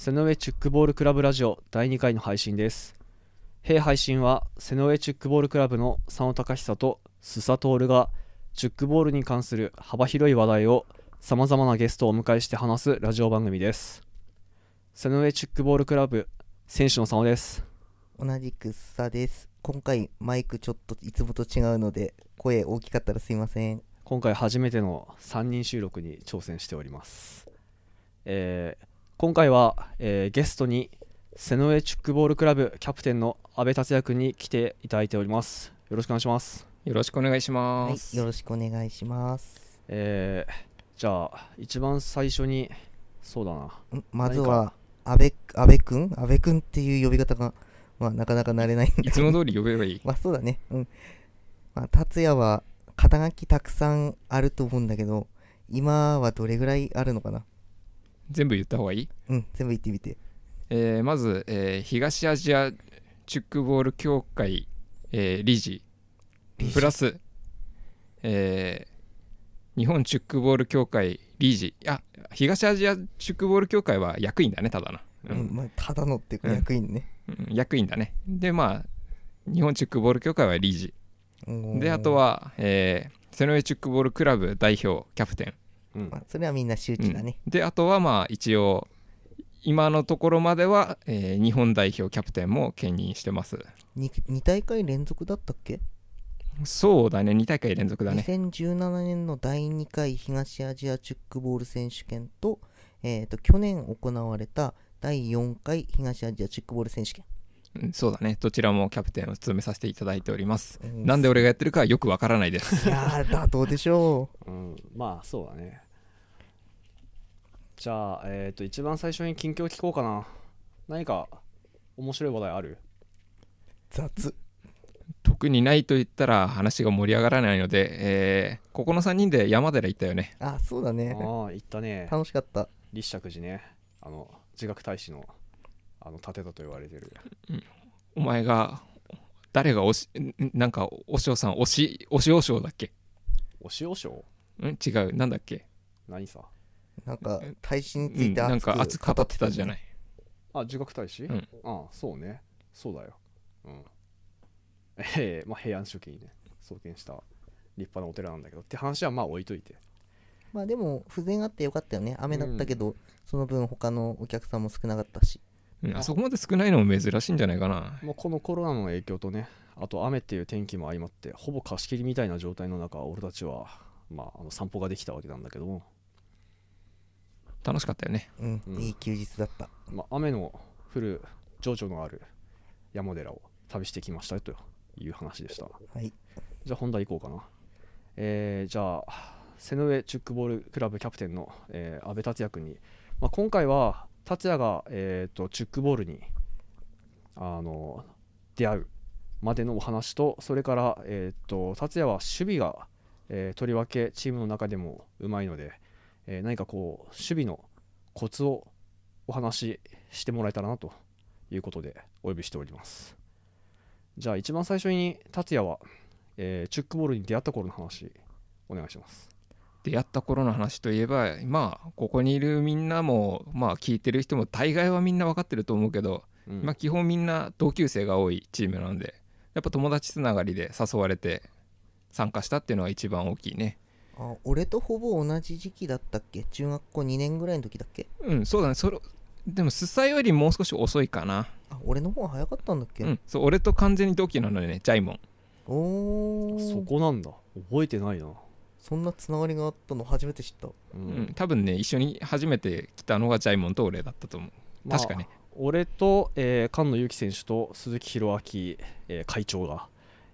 瀬上チュックボールクラブラジオ第2回の配信です。弊配信は瀬上チュックボールクラブの佐野隆久と須佐徹がチュックボールに関する幅広い話題をさまざまなゲストをお迎えして話すラジオ番組です。瀬上チュックボールクラブ選手の佐野です。同じくさです。今回マイクちょっといつもと違うので声大きかったらすいません。今回初めての3人収録に挑戦しております。えー今回は、えーゲストに瀬上チュックボールクラブキャプテンの阿部達也君に来ていただいております。よろしくお願いします。よろしくお願いしはいます。、よろしくお願いします。えーじゃあ一番最初にそうだな。ん？まずは阿部阿部くん？阿部くんっていう呼び方がまあなかなか慣れないんでいつも通り呼べばいい？まあそうだね。うん。まあ達也は肩書きたくさんあると思うんだけど今はどれぐらいあるのかな？全部言った方がいい？うん全部言ってみて。えーまず、えー東アジアチュックボール協会、えー理事。プラス、えー日本チュックボール協会理事。あ東アジアチュックボール協会は役員だねただな、ううんんまあただのっていうかうん役員ね。うん。役員だね。でまあ日本チュックボール協会は理事。であとは、は、えー、瀬上チュックボールクラブ代表キャプテンうん。まあ、それはみんな周知だね。であとはまあ一応今のところまでは、えー日本代表キャプテンも兼任してます。に 2, 大会連続だったっけ？そうだね。2大会連続だね。2017年の第2回東アジアチュックボール選手権と,、えー、と去年行われた第4回東アジアチュックボール選手権、うんそうだね。どちらもキャプテンを務めさせていただいております。うん。なんで俺がやってるかはよくわからないです。いやーだどうでしょうん、まあそうだね。じゃあ、えっ、と一番最初に近況聞こうかな。何か面白い話題ある？う雑。特にないと言ったら話が盛り上がらないので、えーここの3人で山寺行ったよね。あそうだね。ああ、言ったね。楽しかった。立石寺ね。あの、自学大使のあの建てたと言われてる。お前が誰がおしんなんかおしょうさんおしおしおしょうだっけ？お塩賞ん違う。なんだっけ？何さ？なんか大使につうんいてなんか熱く語ってたじゃないいあ、自学大使、うんああ、そうね。そうだよ。うん。ええまあ平安初期にね、創建した立派なお寺なんだけど、って話はまあ置いといて。まあでも不全あってよかったよね雨だったけど、その分他のお客さんも少なかったしうんあそこまで少ないのも珍しいんじゃないかなもうこのコロナの影響とね、あと雨っていう天気も相まって、ほぼ貸し切りみたいな状態の中、俺たちは、まあ、あの散歩ができたわけなんだけども、楽しかったよね。うん、うん。いい休日だった。まあ、雨の降る情緒のある山寺を旅してきましたよという話でした。はい。じゃあ本題行こうかな。えーじゃあ、瀬上チュックボールクラブキャプテンの、えー、安倍達也君に、まあ、今回は達也が、えー、とチュックボールにあの出会うまでのお話と、それから、えー、と達也は守備が、えーとりわけチームの中でもうまいので、えー何かこう守備のコツをお話ししてもらえたらなということでお呼びしております。じゃあ一番最初に達也は、えーチュックボールに出会った頃の話お願いします。出会った頃の話といえばまあここにいるみんなもまあ聞いてる人も大概はみんな分かってると思うけど、うんまあ基本みんな同級生が多いチームなんでやっぱ友達つながりで誘われて参加したっていうのは一番大きいねあ俺とほぼ同じ時期だったっけ？中学校2年ぐらいの時だっけ？うんそうだね。それでもスサよりもう少し遅いかな。あ俺の方が早かったんだっけ、うんそう俺と完全に同期なのでねジャイモン。おー。そこなんだ。覚えてないな、そんなつながりがあったの？初めて知った。ううん、多分ね一緒に初めて来たのがジャイモンと俺だったと思う。まあ確かね。俺と、えー菅野由紀選手と鈴木宏明、えー会長が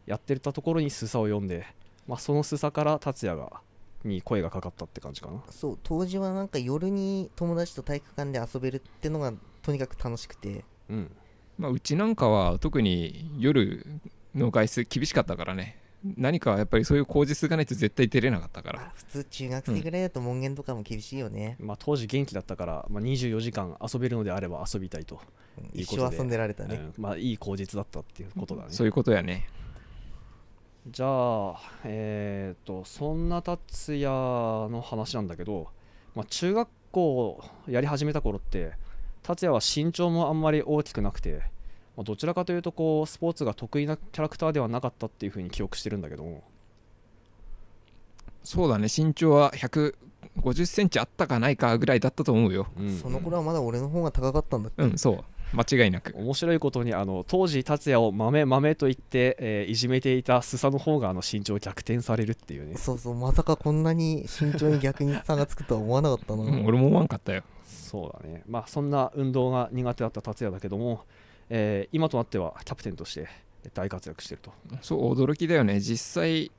やってたところにスサを読んで、まあ、そのスサから達也がに声がかかったって感じかな。そう当時はなんか夜に友達と体育館で遊べるってのがとにかく楽しくて。うん。まあ、うちなんかは特に夜の外出厳しかったからね。何かやっぱりそういう口実がないと絶対出れなかったから。あ普通中学生ぐらいだと門限とかも厳しいよね、まあ、当時元気だったから、まあ、24時間遊べるのであれば遊びたいと、うんいいことで。一生遊んでられたね、うん。まあ、いい口実だったっていうことだね。そういうことやねじゃあえっ、とそんな達也の話なんだけど、まあ、中学校やり始めた頃って達也は身長もあんまり大きくなくて、まあどちらかというとこうスポーツが得意なキャラクターではなかったっていうふうに記憶してるんだけど。もそうだね。身長は150センチあったかないかぐらいだったと思うよ。うん。その頃はまだ俺の方が高かったんだっけ、うんそう間違いなく。面白いことにあの当時達也を豆豆と言って、えーいじめていたスサの方があの身長逆転されるっていうね。そうそうまさかこんなに身長に逆に差がつくとは思わなかったな、う ん俺も思わんかったよ。そうだね。まあそんな運動が苦手だった達也だけども、えー今となってはキャプテンとして大活躍してると。そう驚きだよね。実際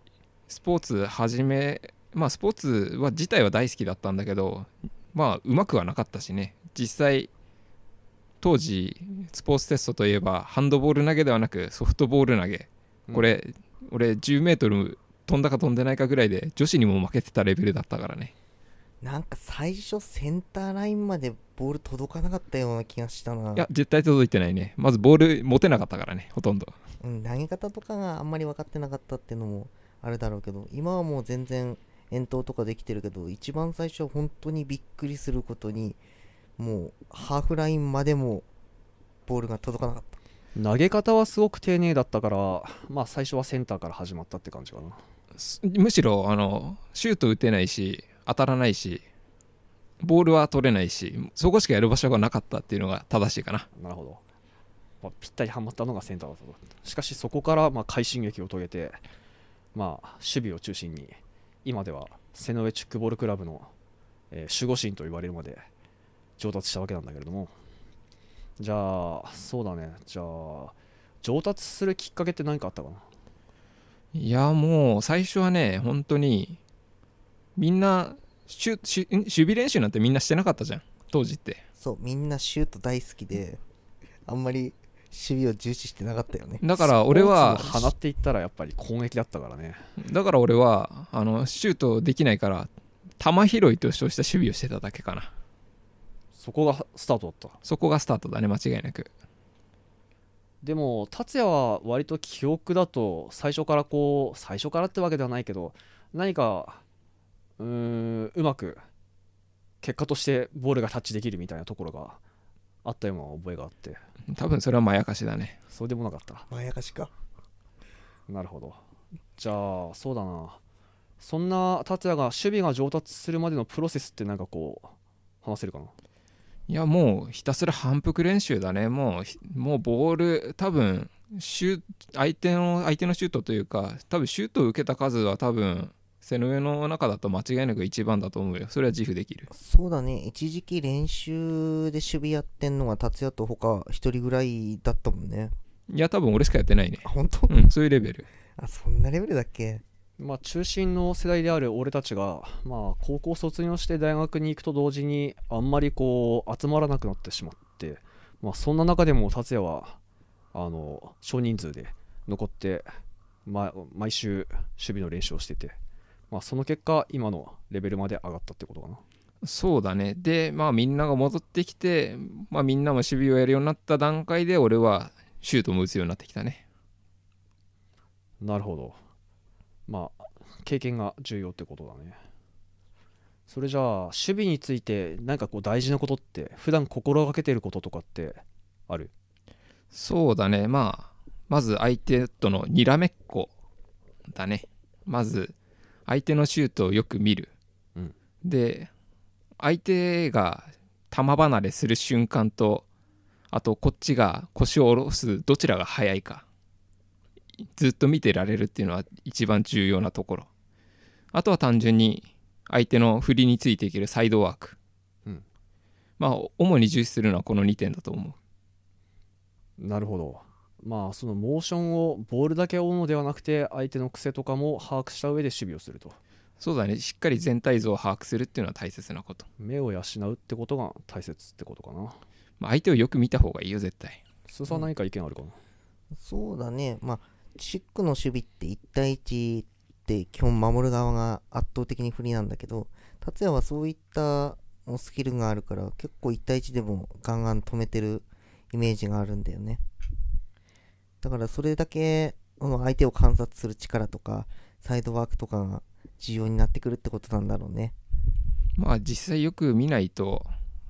スポーツ始めまあスポーツは自体は大好きだったんだけどまあうまくはなかったしね。実際当時スポーツテストといえばハンドボール投げではなくソフトボール投げ。これ、俺10メートル飛んだか飛んでないかぐらいで女子にも負けてたレベルだったからね。なんか最初センターラインまでボール届かなかったような気がしたな。いや絶対届いてないね。まずボール持てなかったからねほとんど。うん、投げ方とかがあんまり分かってなかったっていうのもあるだろうけど今はもう全然遠投とかできてるけど一番最初は本当にびっくりすることにもうハーフラインまでもボールが届かなかった。投げ方はすごく丁寧だったからまあ最初はセンターから始まったって感じかな。すむしろあのシュート打てないし当たらないしボールは取れないしそこしかやる場所がなかったっていうのが正しいかな。なるほど、まあ、ぴったりはまったのがセンターだったと。しかしそこからまあ快進撃を遂げてまあ守備を中心に今では瀬上チュックボールクラブの、えー守護神と言われるまで上達したわけなんだけれども。じゃあそうだね。じゃあ上達するきっかけって何かあったかな？いやもう最初はね本当にみんな守備練習なんてみんなしてなかったじゃん。当時って。そうみんなシュート大好きであんまり守備を重視してなかったよね。だから俺は放っていったらやっぱり攻撃だったからね。だから俺はあのシュートできないから球拾いと称した守備をしてただけかなそこがスタートだった。そこがスタートだね間違いなく。でも達也は割と記憶だと最初からこう最初からってわけではないけど何かうーんうまく結果としてボールがタッチできるみたいなところがあったような覚えがあって。多分それはまやかしだね。そうでもなかった。まやかしか。なるほど。じゃあそうだな。そんな達也が守備が上達するまでのプロセスってなんかこう話せるかな？いやもうひたすら反復練習だね。もうひもうボール多分シュ相手の相手のシュートというか多分シュートを受けた数は多分背の上の中だと間違いなく一番だと思うよ。それは自負できる。そうだね。一時期練習で守備やってんのが達也と他一人ぐらいだったもんね。いや多分俺しかやってないね。あ本当、うんそういうレベル。あそんなレベルだっけ？まあ、中心の世代である俺たちが、まあ、高校卒業して大学に行くと同時にあんまりこう集まらなくなってしまって、まあ、そんな中でも達也はあの少人数で残って、ま、毎週守備の練習をしてて、まあ、その結果今のレベルまで上がったってことかな。そうだね。でまあみんなが戻ってきてまあみんなも守備をやるようになった段階で俺はシュートも打つようになってきたね。なるほどまあ経験が重要ってことだね。それじゃあ守備について何かこう大事なことって普段心がけてることとかってある？そうだね。まあまず相手とのにらめっこだね。まず相手のシュートをよく見る、うん。で相手が球離れする瞬間とあとこっちが腰を下ろすどちらが早いかずっと見てられるっていうのは一番重要なところ。あとは単純に相手の振りについていけるサイドワーク、うん。まあ主に重視するのはこの2点だと思う。なるほど。まあそのモーションをボールだけ追うのではなくて相手の癖とかも把握した上で守備をすると。そうだね。しっかり全体像を把握するっていうのは大切なこと、目を養うってことが大切ってことかな。まあ、相手をよく見た方がいいよ絶対。スーさん何か意見あるかな、そうだね。まあシックの守備って1対1って基本守る側が圧倒的に不利なんだけど達也はそういったスキルがあるから結構1対1でもガンガン止めてるイメージがあるんだよね。だからそれだけこの相手を観察する力とかサイドワークとかが重要になってくるってことなんだろうね。まあ実際よく見ないと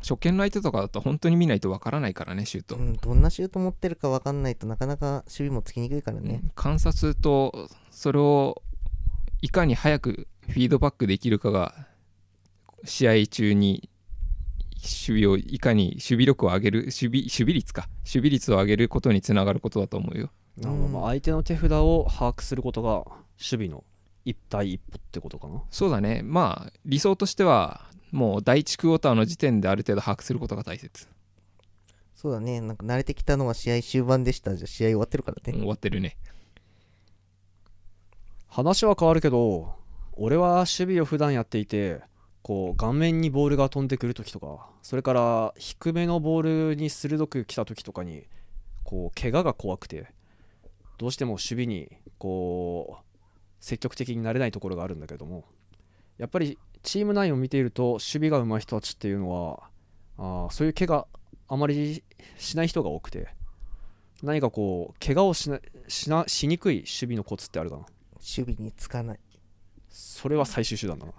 初見の相手とかだと本当に見ないとわからないからねシュート、うん、どんなシュート持ってるか分かんないとなかなか守備もつきにくいからね、うん観察とそれをいかに早くフィードバックできるかが試合中に守備をいかに守備力を上げる守備守備率か。守備率を上げることにつながることだと思うよ。なるほど。まあ相手の手札を把握することが守備の一対一歩ってことかな。そうだね。まあ理想としてはもう第1クォーターの時点である程度把握することが大切、そうだね。なんか慣れてきたのは試合終盤でした。じゃあ試合終わってるからうんね、終わってるね。話は変わるけど俺は守備を普段やっていてこう顔面にボールが飛んでくる時とかそれから低めのボールに鋭く来た時とかにこう怪我が怖くてどうしても守備にこう積極的になれないところがあるんだけどもやっぱりチーム内を見ていると守備が上手い人たちっていうのはあーそういう怪我あまりしない人が多くて何かこう怪我をしなしなしにくい守備のコツってあるかな？守備につかない。それは最終手段だな。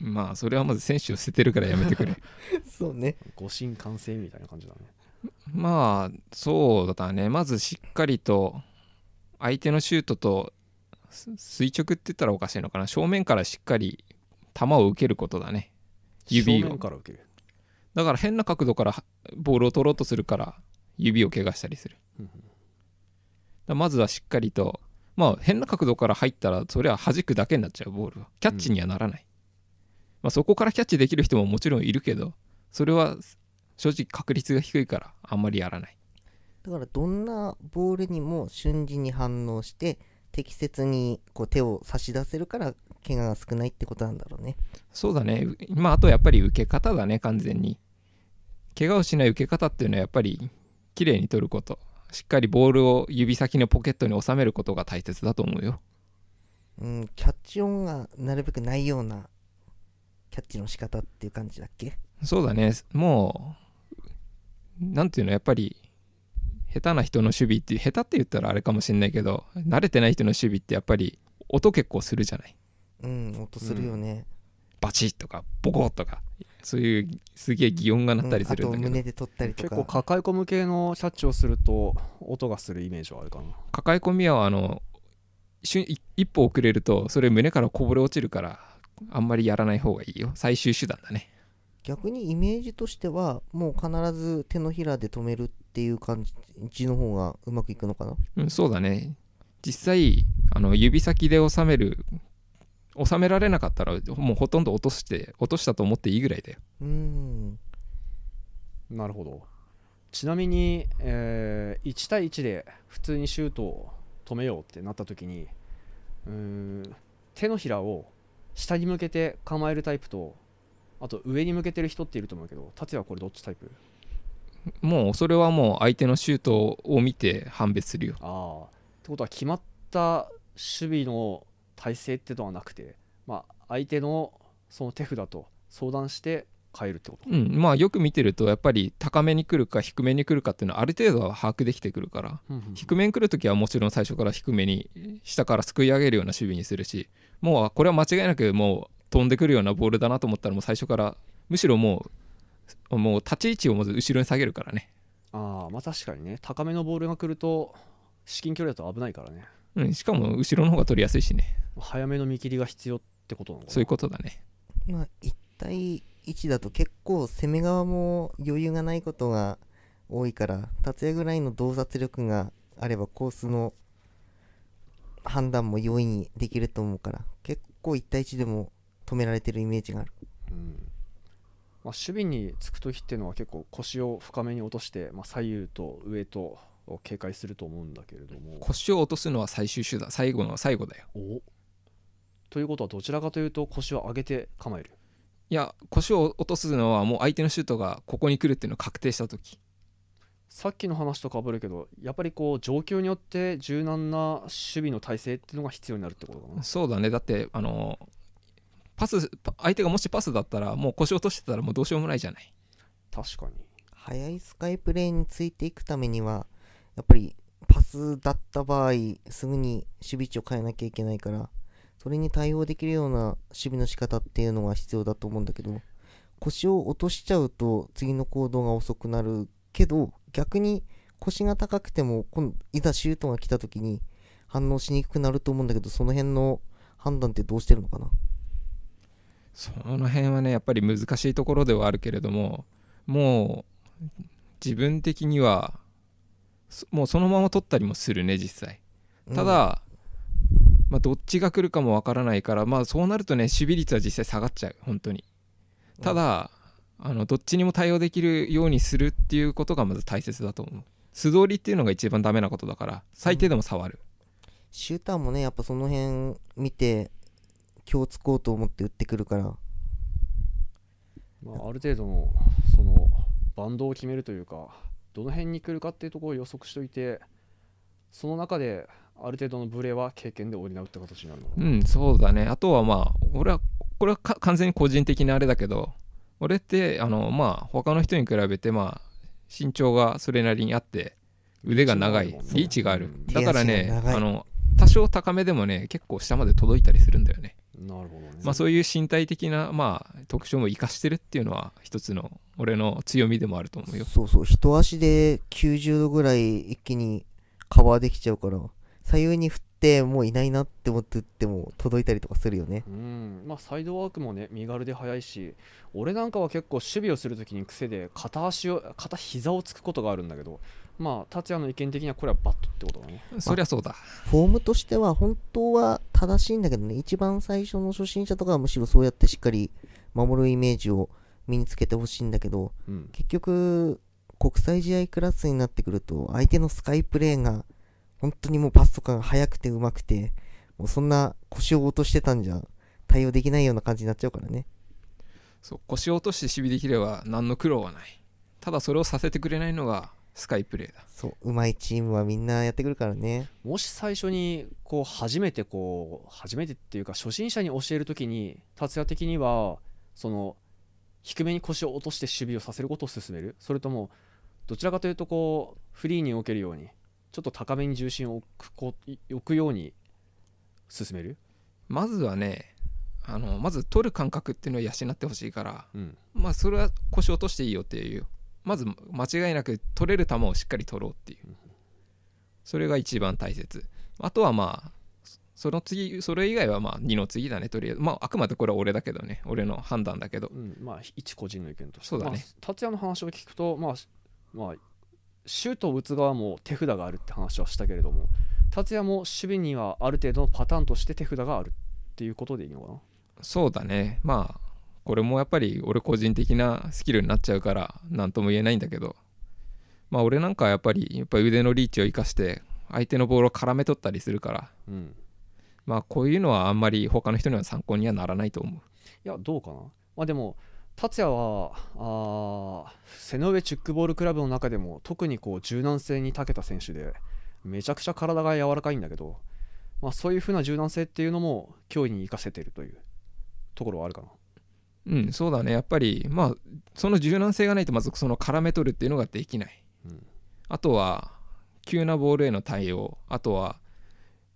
まあそれはまず選手を捨ててるからやめてくれ。そうね。誤審完成みたいな感じだね。まあそうだね。まずしっかりと相手のシュートとす垂直って言ったらおかしいのかな。正面からしっかり球を受けることだね。指を。正面から受ける。だから変な角度からボールを取ろうとするから指を怪我したりする。うんうん。だまずはしっかりとまあ変な角度から入ったらそれは弾くだけになっちゃうボールは。キャッチにはならない、まあ、そこからキャッチできる人ももちろんいるけどそれは正直確率が低いからあんまりやらない。だからどんなボールにも瞬時に反応して適切にこう手を差し出せるから怪我が少ないってことなんだろうね。そうだね。うまああとやっぱり受け方だね完全に。怪我をしない受け方っていうのはやっぱり綺麗に取ること。しっかりボールを指先のポケットに収めることが大切だと思うよ。うんキャッチ音がなるべくないようなキャッチの仕方っていう感じだっけ？そうだね。もうなんていうのやっぱり下手な人の守備って下手って言ったらあれかもしれないけど慣れてない人の守備ってやっぱり音結構するじゃない？うん音するよね、バチッとかボコッとかそういうすげえ擬音が鳴ったりするんだけど、うんあと胸で取ったりと結か構抱え込む系のキャッチをすると音がするイメージはあるかな。抱え込みはあの一歩遅れるとそれ胸からこぼれ落ちるからあんまりやらない方がいいよ。最終手段だね。逆にイメージとしてはもう必ず手のひらで止めるっていう感じの方がうまくいくのかな？うんそうだね。実際あの指先で収める収められなかったらもうほとんど落として落としたと思っていいぐらいだよ。うーん。なるほど。ちなみに、えー1対1で普通にシュートを止めようってなった時にうーん手のひらを下に向けて構えるタイプとあと上に向けてる人っていると思うけど達也はこれどっちタイプ？もうそれはもう相手のシュートを見て判別するよ。ああってことは決まった守備の体勢ってのはなくて、まあ、相手のその手札と相談して変えるってことうん。まあよく見てるとやっぱり高めに来るか低めに来るかっていうのはある程度は把握できてくるから。うんうん低めに来るときはもちろん最初から低めに下からすくい上げるような守備にするしもうこれは間違いなくもう飛んでくるようなボールだなと思ったらもう最初からむしろもうもう立ち位置をまず後ろに下げるからね、ああまあ確かにね。高めのボールが来ると至近距離だと危ないからね。うん、しかも後ろの方が取りやすいしね。早めの見切りが必要ってことなのかな。そういうことだね。まあ1対1だと結構攻め側も余裕がないことが多いから達也ぐらいの洞察力があればコースの判断も容易にできると思うから結構1対1でも止められてるイメージがある。うんまあ、守備につく時っていうのは結構腰を深めに落として、まあ、左右と上とを警戒すると思うんだけれども。腰を落とすのは最終手段最後の最後だよ。お。ということはどちらかというと腰を上げて構える。いや腰を落とすのはもう相手のシュートがここに来るっていうのを確定した時。さっきの話とかぶるけどやっぱりこう状況によって柔軟な守備の体制っていうのが必要になるってことかな。そうだね。だってあのパスパ相手がもしパスだったらもう腰落としてたらもうどうしようもないじゃない。確かに。速いスカイプレーンについていくためにはやっぱりパスだった場合すぐに守備位置を変えなきゃいけないからそれに対応できるような守備の仕方っていうのが必要だと思うんだけど腰を落としちゃうと次の行動が遅くなるけど逆に腰が高くても今いざシュートが来た時に反応しにくくなると思うんだけどその辺の判断ってどうしてるのかな？その辺はねやっぱり難しいところではあるけれどももう自分的にはそもうそのまま取ったりもするね実際。ただ、まあ、どっちが来るかもわからないから、まあ、そうなるとね守備率は実際下がっちゃう本当に。ただ、あのどっちにも対応できるようにするっていうことがまず大切だと思う。素通りっていうのが一番ダメなことだから最低でも触る、シューターもねやっぱその辺見て気をつこうと思って打ってくるから。まあ、ある程度のそのバンドを決めるというかどの辺に来るかっていうところを予測しておいてその中である程度のブレは経験で補うって形になるのかうな、んそうだね。あとはまあ俺はこれはか完全に個人的なあれだけど俺ってあのまあ他の人に比べてまあ身長がそれなりにあって腕が長いリーチがある。うん。だからねあの多少高めでもね結構下まで届いたりするんだよねなるほどね、まあそういう身体的なまあ特徴も生かしてるっていうのは一つの俺の強みでもあると思うよ。そうそう一足で90度ぐらい一気にカバーできちゃうから左右に振ってもういないなって思って打っても届いたりとかするよね。うん。まあ、サイドワークもね身軽で速いし俺なんかは結構守備をするときに癖で片足を片膝をつくことがあるんだけどまあ達也の意見的にはこれはバットってことだね。そりゃそうだ。フォームとしては本当は正しいんだけどね。一番最初の初心者とかはむしろそうやってしっかり守るイメージを身につけてほしいんだけどうん。結局国際試合クラスになってくると相手のスカイプレーが本当にもうパスとかが速くて上手くてもうそんな腰を落としてたんじゃ対応できないような感じになっちゃうからね。そう腰を落として守備できれば何の苦労はない。ただそれをさせてくれないのがスカイプレーだ。そう上手いチームはみんなやってくるからね。もし最初にこう初めてこう初めてっていうか初心者に教えるときに達也的にはその低めに腰を落として守備をさせることを勧める。それともどちらかというとこうフリーに置けるようにちょっと高めに重心を置くこ置くように進める、まずはねあのまず取る感覚っていうのを養ってほしいからうん、まあそれは腰を落としていいよっていうまず間違いなく取れる球をしっかり取ろうっていう。それが一番大切。あとはまあその次それ以外はまあ2の次だね。とりあえず。まああくまでこれは俺だけどね。俺の判断だけど。うん、まあ一個人の意見として。そうだね。まあ、達也の話を聞くとまあ、まあ、シュートを打つ側も手札があるって話はしたけれども達也も守備にはある程度のパターンとして手札があるっていうことでいいのかな。そうだね。まあこれもやっぱり俺個人的なスキルになっちゃうから何とも言えないんだけど。まあ俺なんかはやっぱりやっぱ腕のリーチを生かして相手のボールを絡め取ったりするから。うん。まあこういうのはあんまり他の人には参考にはならないと思う。いやどうかな？まあでも達也はあー背の上チュックボールクラブの中でも特にこう柔軟性に長けた選手でめちゃくちゃ体が柔らかいんだけど、まあ、そういう風な柔軟性っていうのも脅威に生かせてるというところはあるかなうんそうだね。やっぱりまあその柔軟性がないとまずその絡め取るっていうのができない、うん。あとは急なボールへの対応。あとは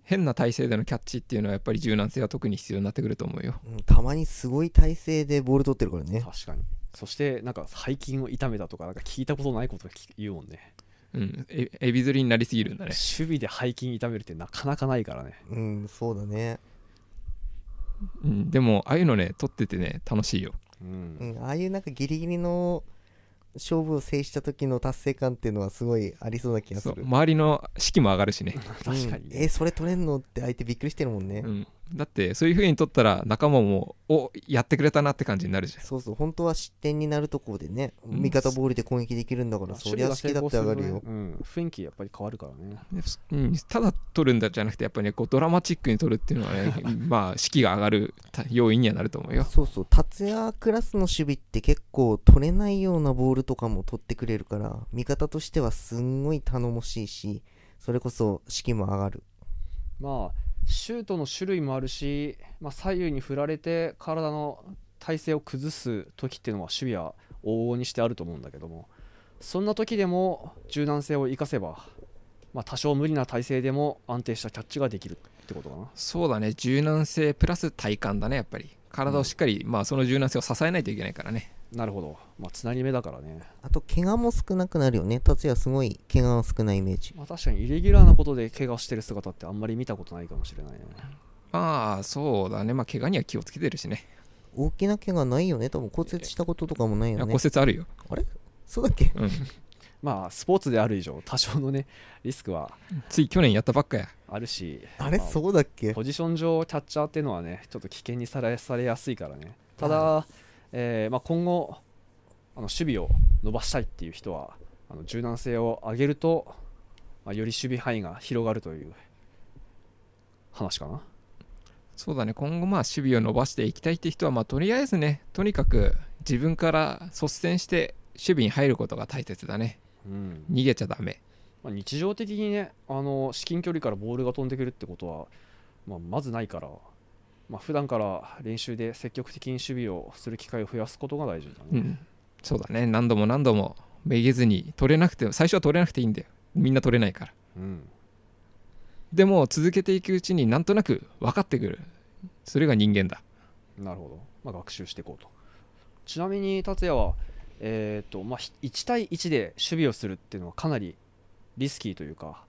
変な体勢でのキャッチっていうのはやっぱり柔軟性は特に必要になってくると思うよ。うんたまにすごい体勢でボール取ってるからね。確かに。そしてなんか背筋を痛めたとかなんか聞いたことないこと言うもんね。うん。えエビ釣りになりすぎるんだね。守備で背筋痛めるってなかなかないからね。うんそうだねうん、でもああいうのね撮っててね楽しいよ。うん。うんああいうなんかギリギリの勝負を制した時の達成感っていうのはすごいありそうな気がする。そう。周りの士気も上がるしね、確かにうんね、えそれ取れんの？って相手びっくりしてるもんね、うん、だってそういう風に撮ったら仲間もおやってくれたなって感じになるじゃん。そうそう本当は失点になるところでね、うん。味方ボールで攻撃できるんだから、そりゃ好きだって上がるよ、うん、雰囲気やっぱり変わるからね。でうん、ただ撮るんだじゃなくてやっぱりねこうドラマチックに撮るっていうのはね まあ士気が上がるた要因にはなると思うよ。そうそう達也クラスの守備って結構取れないようなボールとかも取ってくれるから味方としてはすんごい頼もしいしそれこそ士気も上がる。まあシュートの種類もあるし、まあ、左右に振られて体の体勢を崩す時っていうのは守備は往々にしてあると思うんだけどもそんな時でも柔軟性を生かせば、まあ、多少無理な体勢でも安定したキャッチができるってことかな。そうだね。柔軟性プラス体幹だねやっぱり。体をしっかり、まあその柔軟性を支えないといけないからね。なるほど、まあ、つなぎ目だからね、あと怪我も少なくなるよね。達也すごい怪我は少ないイメージ。まあ、確かにイレギュラーなことで怪我してる姿ってあんまり見たことないかもしれないね。まあそうだね。まあ怪我には気をつけてるしね。大きな怪我ないよね。多分骨折したこととかもないよね。骨折あるよ、そうだっけ？うん、まあスポーツである以上多少のねリスクはつい去年やったばっかや。あるしあれ？まそうだっけ？ポジション上キャッチャーっていうのはねちょっと危険にされされやすいからね。ただ、えーまあ、今後あの守備を伸ばしたいっていう人はあの柔軟性を上げると、まあ、より守備範囲が広がるという話かな。そうだね。今後まあ守備を伸ばしていきたいって人はまあとりあえずねとにかく自分から率先して守備に入ることが大切だね。うん。逃げちゃダメ。まあ、日常的にねあの至近距離からボールが飛んでくるってことは、まあ、まずないから、まあ普段から練習で積極的に守備をする機会を増やすことが大事だね、うん。そうだね。何度も何度もめげずに取れなくて最初は取れなくていいんだよ。みんな取れないから。うん。でも続けていくうちになんとなく分かってくる。それが人間だ。なるほど、まあ、学習していこうと。ちなみに達也は、えーとまあ、ひ1対1で守備をするっていうのはかなりリスキーというか、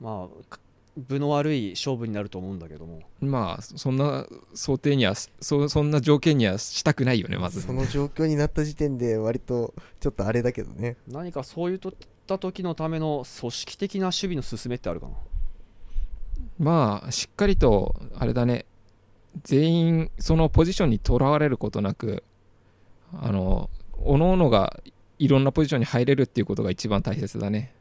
まあ、か分の悪い勝負になると思うんだけども。まあそんな想定にはそそんな条件にはしたくないよねまず。その状況になった時点で割とちょっとあれだけどね。何かそういった時のための組織的な守備の進めってあるかな？まあしっかりとあれだね。全員そのポジションにとらわれることなくあの各々がいろんなポジションに入れるっていうことが一番大切だね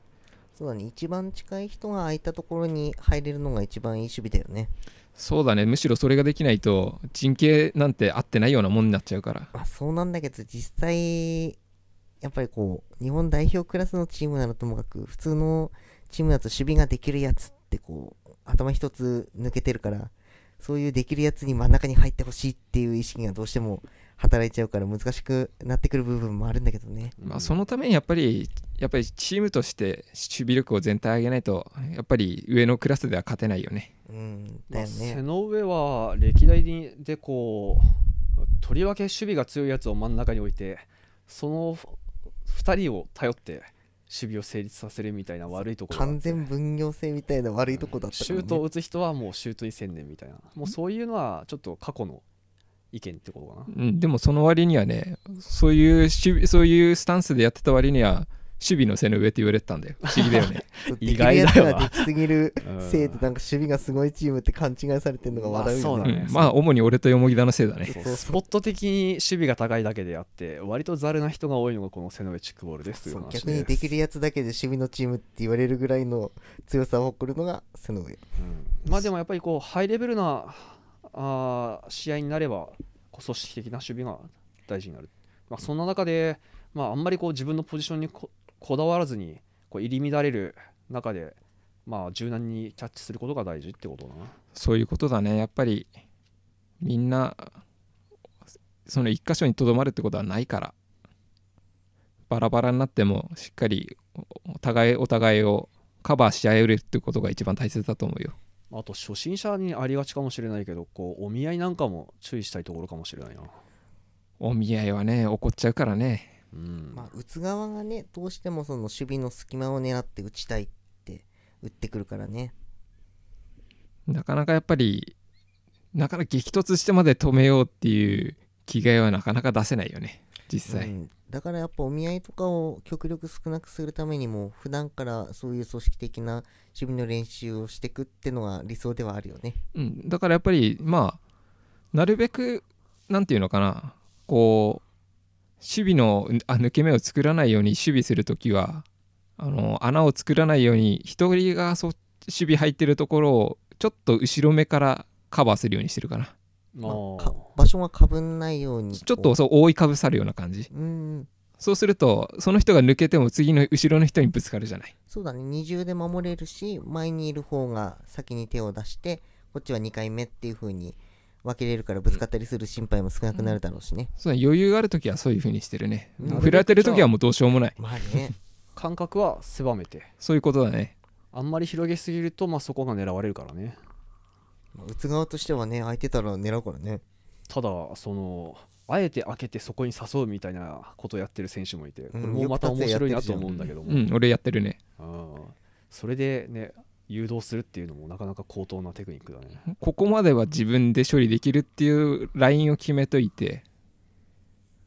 そうだね。一番近い人が空いたところに入れるのが一番いい守備だよね。そうだね。むしろそれができないと陣形なんて合ってないようなもんになっちゃうから。まあそうなんだけど実際やっぱりこう日本代表クラスのチームならともかく普通のチームだと守備ができるやつってこう頭一つ抜けてるからそういうできるやつに真ん中に入ってほしいっていう意識がどうしても働いちゃうから難しくなってくる部分もあるんだけどね。まあ、そのためにやっぱりやっぱりチームとして守備力を全体上げないとやっぱり上のクラスでは勝てないよね。うんまあ、だよね、背の上は歴代でこうとりわけ守備が強いやつを真ん中に置いてその2人を頼って守備を成立させるみたいな悪いところ完全分業制みたいな悪いとこだったから、ね、シュートを打つ人はもうシュートに専念みたいな。もうそういうのはちょっと過去の意見ってことかな。うん、でもその割にはねそういう守備そういうスタンスでやってた割には守備の背の上って言われてたんだよ。不思議だよね。意外だよなできすぎるうん。せいでなんか守備がすごいチームって勘違いされてるのが笑うよね。まあそうだね。うん。まあ主に俺とよもぎだのせいだね。そうそう。スポット的に守備が高いだけであって割とざるな人が多いのがこの背の上チックボールですというそう話逆にできるやつだけで守備のチームって言われるぐらいの強さを誇るのが背の上うん。まあでもやっぱりこうハイレベルなあ試合になれば組織的な守備が大事になる、まあ、そんな中で、まあ、あんまりこう自分のポジションにこだわらずにこう入り乱れる中で、まあ、柔軟にキャッチすることが大事ってことだな。そういうことだね。やっぱりみんなその一箇所にとどまるってことはないから。バラバラになってもしっかりお互いお互いをカバーし合えるってことが一番大切だと思うよ。あと初心者にありがちかもしれないけどこうお見合いなんかも注意したいところかもしれないな。お見合いはね怒っちゃうからね。うん。まあ打つ側がねどうしてもその守備の隙間を狙って打ちたいって打ってくるからね。なかなかやっぱりなかなか激突してまで止めようっていう気概はなかなか出せないよね実際、うん、だからやっぱお見合いとかを極力少なくするためにも普段からそういう組織的な守備の練習をしていくってのが理想ではあるよね。うん、だからやっぱりまあなるべくなんていうのかな。こう守備のあ抜け目を作らないように守備するときはあの穴を作らないように一人がそ守備入ってるところをちょっと後ろ目からカバーするようにしてるかなまあ場所がかぶんないようにちょっとそう覆いかぶさるような感じ。こううん。そうするとその人が抜けても次の後ろの人にぶつかるじゃない。そうだね。二重で守れるし前にいる方が先に手を出してこっちは2回目っていう風に分けれるからぶつかったりする心配も少なくなるだろうしね、そう余裕があるときはそういう風にしてるね。うん。振られてるときはもうどうしようもない。まあね。感覚は狭めて。そういうことだね。あんまり広げすぎると、まあ、そこが狙われるからねまあ打つ側としてはね空いてたら狙うからね。ただそのあえて開けてそこに誘うみたいなことをやってる選手もいてこれうんもまた面白いなと思うんだけども、うん俺やってるね。うんそれでね誘導するっていうのもなかなか高等なテクニックだね。ここまでは自分で処理できるっていうラインを決めといて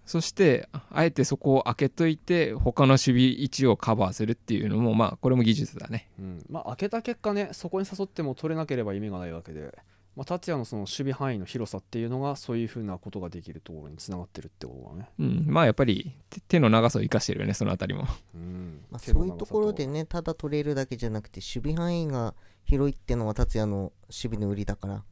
そしてあえてそこを開けといて他の守備位置をカバーするっていうのもまあこれも技術だね。うん、まあ開けた結果ねそこに誘っても取れなければ意味がないわけで、まあ、達也のその守備範囲の広さっていうのがそういうふうなことができるところにつながってるってことだね、うん。まあやっぱり手手の長さを生かしてるよねそのあたりも。うん。まあ、そういうところでねただ取れるだけじゃなくて守備範囲が広いってのは達也の守備の売りだから。うん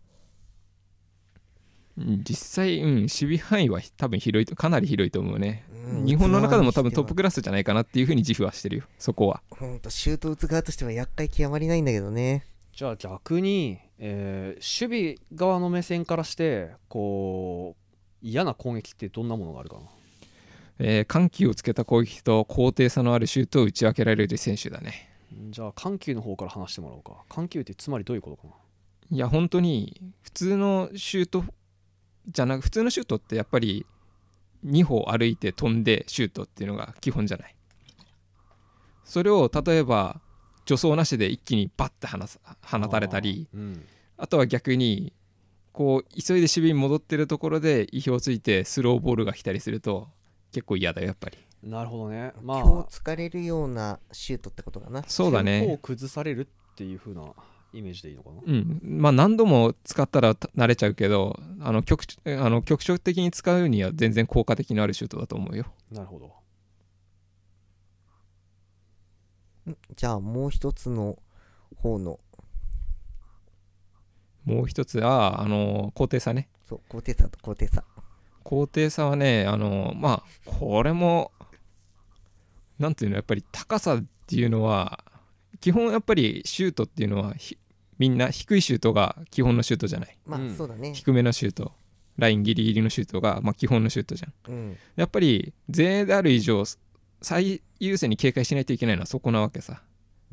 実際、うん、守備範囲は多分広いとかなり広いと思うね、うん日本の中でも多分トップ器クラスじゃないかなっていうふうに自負はしてるよそこは。ほんとシュート打つ側としては厄介極まりないんだけどね。じゃあ逆に、えー守備側の目線からしてこう嫌な攻撃ってどんなものがあるかな？えー緩急をつけた攻撃と高低差のあるシュートを打ち分けられる選手だね。じゃあ緩急の方から話してもらおうか。緩急ってつまりどういうことかな？いや本当に普通のシュートじゃなく普通のシュートってやっぱり2歩歩いて飛んでシュートっていうのが基本じゃない。それを例えば助走なしで一気にバッて放たれたりあーうん。あとは逆にこう急いで守備に戻ってるところで意表をついてスローボールが来たりすると結構嫌だよやっぱり。なるほどね。ま今あ日疲れるようなシュートってことだな。そうだね。崩されるっていう風なイメージでいいのかな？うん。まあ何度も使ったらた慣れちゃうけどあの局あの局所的に使うには全然効果的のあるシュートだと思うよ。なるほど。んじゃあもう一つの方の。もう一つああの高低差ね。そう高低差と高低差。高低差はねあのまあこれもなんていうのやっぱり高さっていうのは基本やっぱりシュートっていうのはひみんな低いシュートが基本のシュートじゃない。まあ、うん。そうだね。低めのシュート。ラインギリギリのシュートが、まあ、基本のシュートじゃん。うん。やっぱり前衛である以上最優先に警戒しないといけないのはそこなわけさ。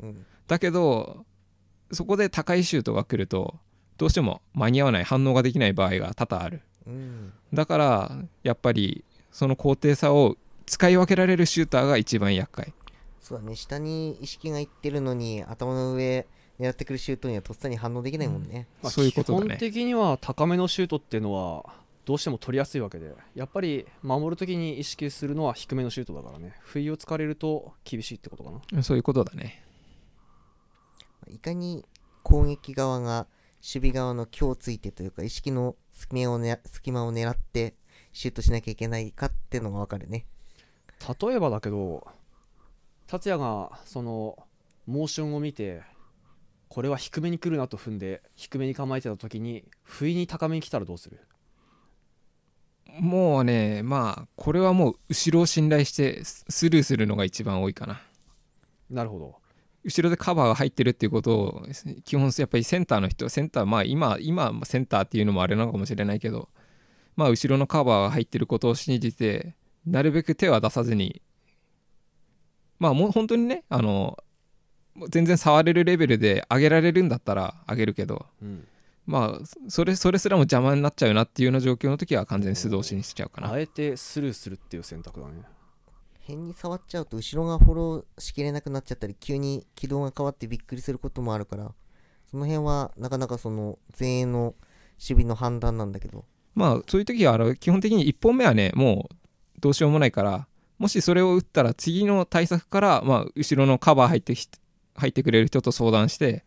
うん。だけどそこで高いシュートが来るとどうしても間に合わない反応ができない場合が多々ある。うん。だからやっぱりその高低差を使い分けられるシューターが一番厄介。そうだね。下に意識がいってるのに頭の上狙ってくるシュートにはとっさに反応できないもんね、まあそういうことだね。基本的には高めのシュートっていうのはどうしても取りやすいわけでやっぱり守るときに意識するのは低めのシュートだからね。不意をつかれると厳しいってことかな。そういうことだね。いかに攻撃側が守備側の強ついてというか意識の隙間を,、ね、隙間を狙ってシュートしなきゃいけないかっていうのが分かるね。例えばだけど達也がそのモーションを見てこれは低めに来るなと踏んで低めに構えてた時に不意に高めに来たらどうする？もうねまあこれはもう後ろを信頼してススルーするのが一番多いかな。なるほど。後ろでカバーが入ってるっていうことを基本やっぱりセンターの人センターまあ今今センターっていうのもあれなのかもしれないけどまあ後ろのカバーが入ってることを信じてなるべく手は出さずにまあもう本当にねあの全然触れるレベルで上げられるんだったら上げるけどうん。まあそれそれすらも邪魔になっちゃうなっていうような状況の時は完全に素通しにしちゃうかな。あえてスルーするっていう選択だね。変に触っちゃうと後ろがフォローしきれなくなっちゃったり急に軌道が変わってびっくりすることもあるからその辺はなかなかその前衛の守備の判断なんだけど。まあそういう時はあの基本的に1本目はねもうどうしようもないからもしそれを打ったら次の対策から、まあ、後ろのカバー入ってき入ってくれる人と相談して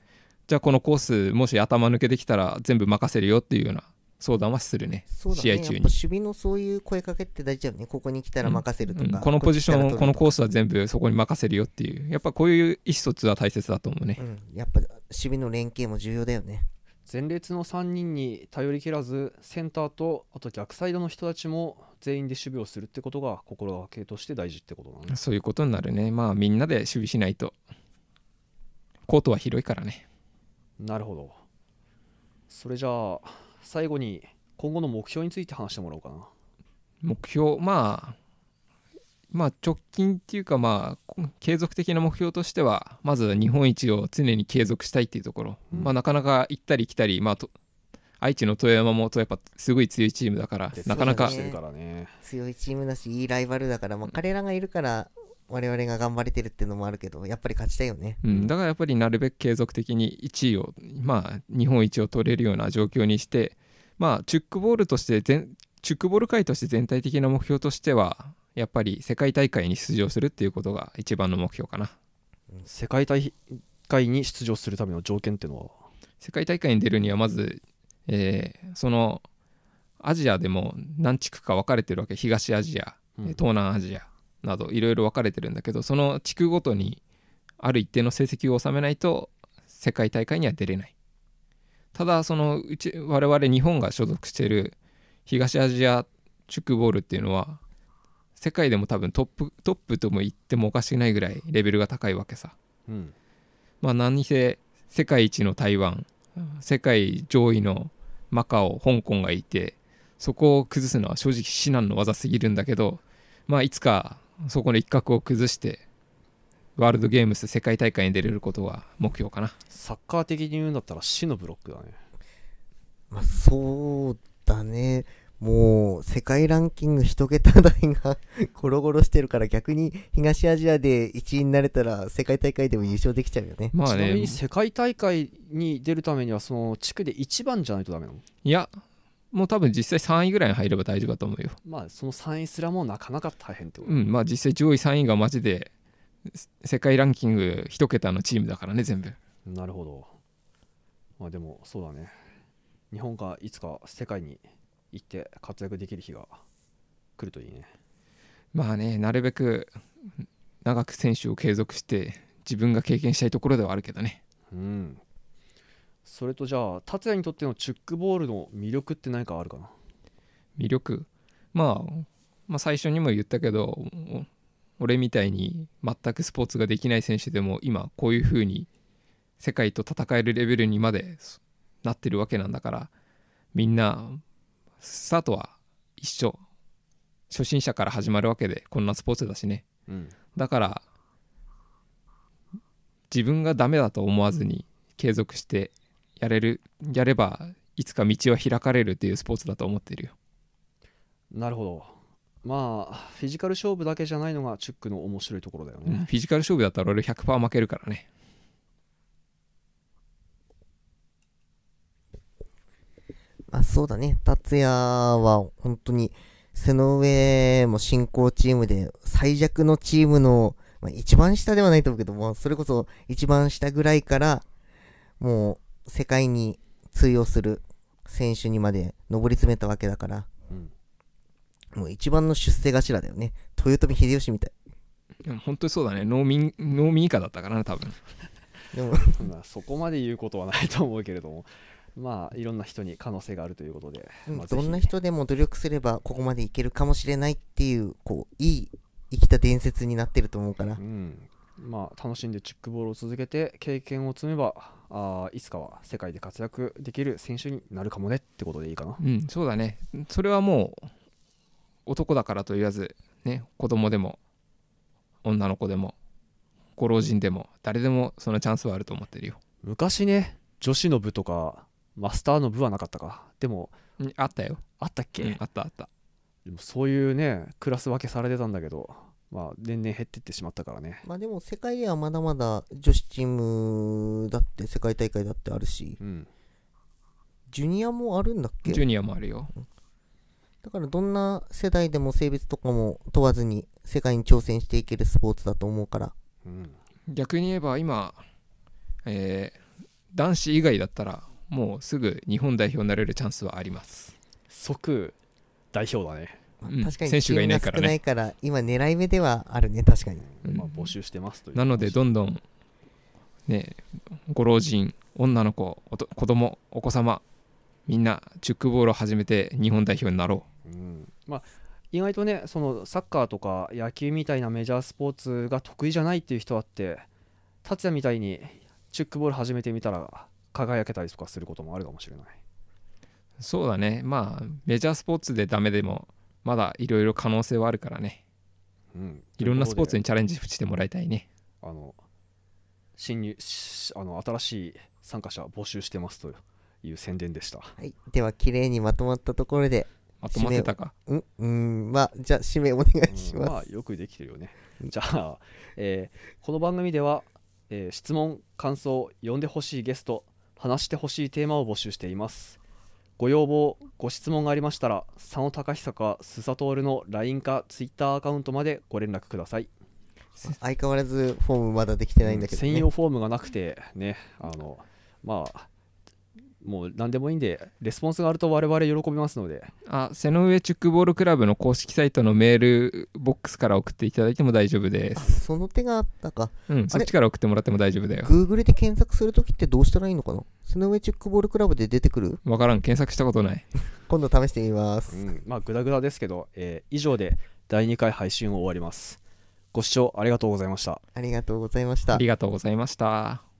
じゃあこのコースもし頭抜けてきたら全部任せるよっていうような相談はするね。ねやっぱ試合中に。守備のそういう声かけって大事だよね。ここに来たら任せるとか、うん。このポジションこのコーースは全部そこに任せるよっていう。やっぱこういう意思疎通は大切だと思うね。うん、やっぱ守備の連携も重要だよね。前列の3人に頼り切らずセンターとあと逆サイドの人たちも全員で守備をするってことが心がけとして大事ってことだ。ねそういうことになるね。まあみんなで守備しないとコートは広いからね。なるほど。それじゃあ最後に今後の目標について話してもらおうかな。目標まあまあ直近っていうかまあこ継続的な目標としてはまず日本一を常に継続したいっていうところ、うん。まあなかなか行ったり来たりまあと愛知の富山もとやっぱすごい強いチームだからでなかなか。強いチームだしいいライバルだから、まあ、彼らがいるから我々が頑張れてるっていうのもあるけどやっぱり勝ちたいよね。うん、だからやっぱりなるべく継続的に1位をまあ日本一を取れるような状況にしてまあチュックボールとして全チュックボール界として全体的な目標としてはやっぱり世界大会に出場するっていうことが一番の目標かな。世界大会に出場するための条件っていうのは？世界大会に出るにはまず、えーそのアジアでも何地区か分かれてるわけ。東アジア、うん。東南アジアなどいろいろ分かれてるんだけどその地区ごとにある一定の成績を収めないと世界大会には出れない。ただそのうち我々日本が所属している東アジアチュックボールっていうのは世界でも多分トップトップとも言ってもおかしくないぐらいレベルが高いわけさ。うん。まあ何にせ世界一の台湾世界上位のマカオ香港がいてそこを崩すのは正直至難の技すぎるんだけどまあいつかそこの一角を崩してワールドゲームス世界大会に出れることが目標かな。サッカー的に言うんだったら死のブロックだね。まあそうだね。もう世界ランキング一桁台が ゴロゴロしてるから逆に東アジアで1位になれたら世界大会でも優勝できちゃうよね。まあちなみねに世界大会に出るためにはその地区で1番じゃないとダメなの？いやもう多分実際3位ぐらいに入れば大丈夫だと思うよ。まあその3位すらもなかなか大変ってこと、うんまあ実際上位3位がマジで世界ランキング一桁のチームだからね全部。なるほど。まあでもそうだね。日本がいつか世界に行って活躍できる日が来るといいね。まあねなるべく長く選手を継続して自分が経験したいところではあるけどね。うんそれとじゃあ達也にとってのチュックボールの魅力って何かあるかな？魅力、まあ、まあ最初にも言ったけどお俺みたいに全くスポーツができない選手でも今こういう風に世界と戦えるレベルにまでなってるわけなんだからみんなスタートは一緒。初心者から始まるわけでこんなスポーツだしね。うん。だから自分がダメだと思わずに継続してやれるやればいつか道は開かれるっていうスポーツだと思ってるよ。なるほど。まあフィジカル勝負だけじゃないのがチュックの面白いところだよね、フィジカル勝負だったら俺100%負けるからね。まあそうだね。達也は本当に背の上も進行チームで最弱のチームの、まあ、一番下ではないと思うけども、それこそ一番下ぐらいからもう世界に通用する選手にまで上り詰めたわけだから、うんもう一番の出世頭だよね。豊臣秀吉みたい。でも本当にそうだね農民農民以下だったからな多分でも、まあそこまで言うことはないと思うけれどもまあいろんな人に可能性があるということで、まあ、どんな人でも努力すればここまでいけるかもしれないっていう、こう、いい生きた伝説になってると思うからう。んまあ楽しんでチュックボールを続けて経験を積めばあーいつかは世界で活躍できる選手になるかもねってことでいいかな。うんそうだね。それはもう男だからと言わずね子供でも女の子でもご老人でも誰でもそのチャンスはあると思ってるよ。昔ね女子の部とかマスターの部はなかったか。でもうんあったよ、あったっけ、うんあったあった。でもそういうねクラス分けされてたんだけどまあ年々減ってってしまったからね。まあでも世界ではまだまだ女子チームだって世界大会だってあるし、うん。ジュニアもあるんだっけ？ジュニアもあるよ。だからどんな世代でも性別とかも問わずに世界に挑戦していけるスポーツだと思うから。うん。逆に言えば今、えー男子以外だったらもうすぐ日本代表になれるチャンスはあります。即代表だね、確かに選手がいないからね。から今狙い目ではあるね、確かに。うん。まあ、募集してますというなのでどんどんねご老人女の子おと子供お子様みんなチュックボールを始めて日本代表になろう。ん。まあ意外とねそのサッカーとか野球みたいなメジャースポーツが得意じゃないっていう人だって達也みたいにチュックボール始めてみたら輝けたりとかすることもあるかもしれない。うそうだね。まあメジャースポーツでダメでもまだいろいろ可能性はあるからね。うん、いろんなスポーツににチャレンジしてもらいたいね。あの新入しあの新しい参加者募集してますという宣伝でした。はい、では綺麗にまとまったところでまとまってたか。うんうん。まあじゃあ締めお願いしうん。ます、まあよくできてるよね。じゃあ、えーこの番組では、えー質問感想呼んでほしいゲスト話してほしいテーマを募集していますご要望ご質問がありましたら佐野隆久か須佐徹の LINE か Twitter アカウントまでご連絡ください。相変わらずフォームまだできてないんだけど、ね。専用フォームがなくてねあのまあもう何でもいいんでレスポンスがあると我々喜びますので。あ瀬の上チュックボールクラブの公式サイトのメールボックスから送っていただいても大丈夫であすその手があったか。うんそっちから送ってもらっても大丈夫だよ。Google で検索するときってどうしたらいいのかな？背の上チェックボールクラブで出てくる？わからん。検索したことない。今度試してみます、うん、まあグダグダですけど、えー以上で第2回配信を終わります。ご視聴ありがとうございました。ありがとうございました。ありがとうございました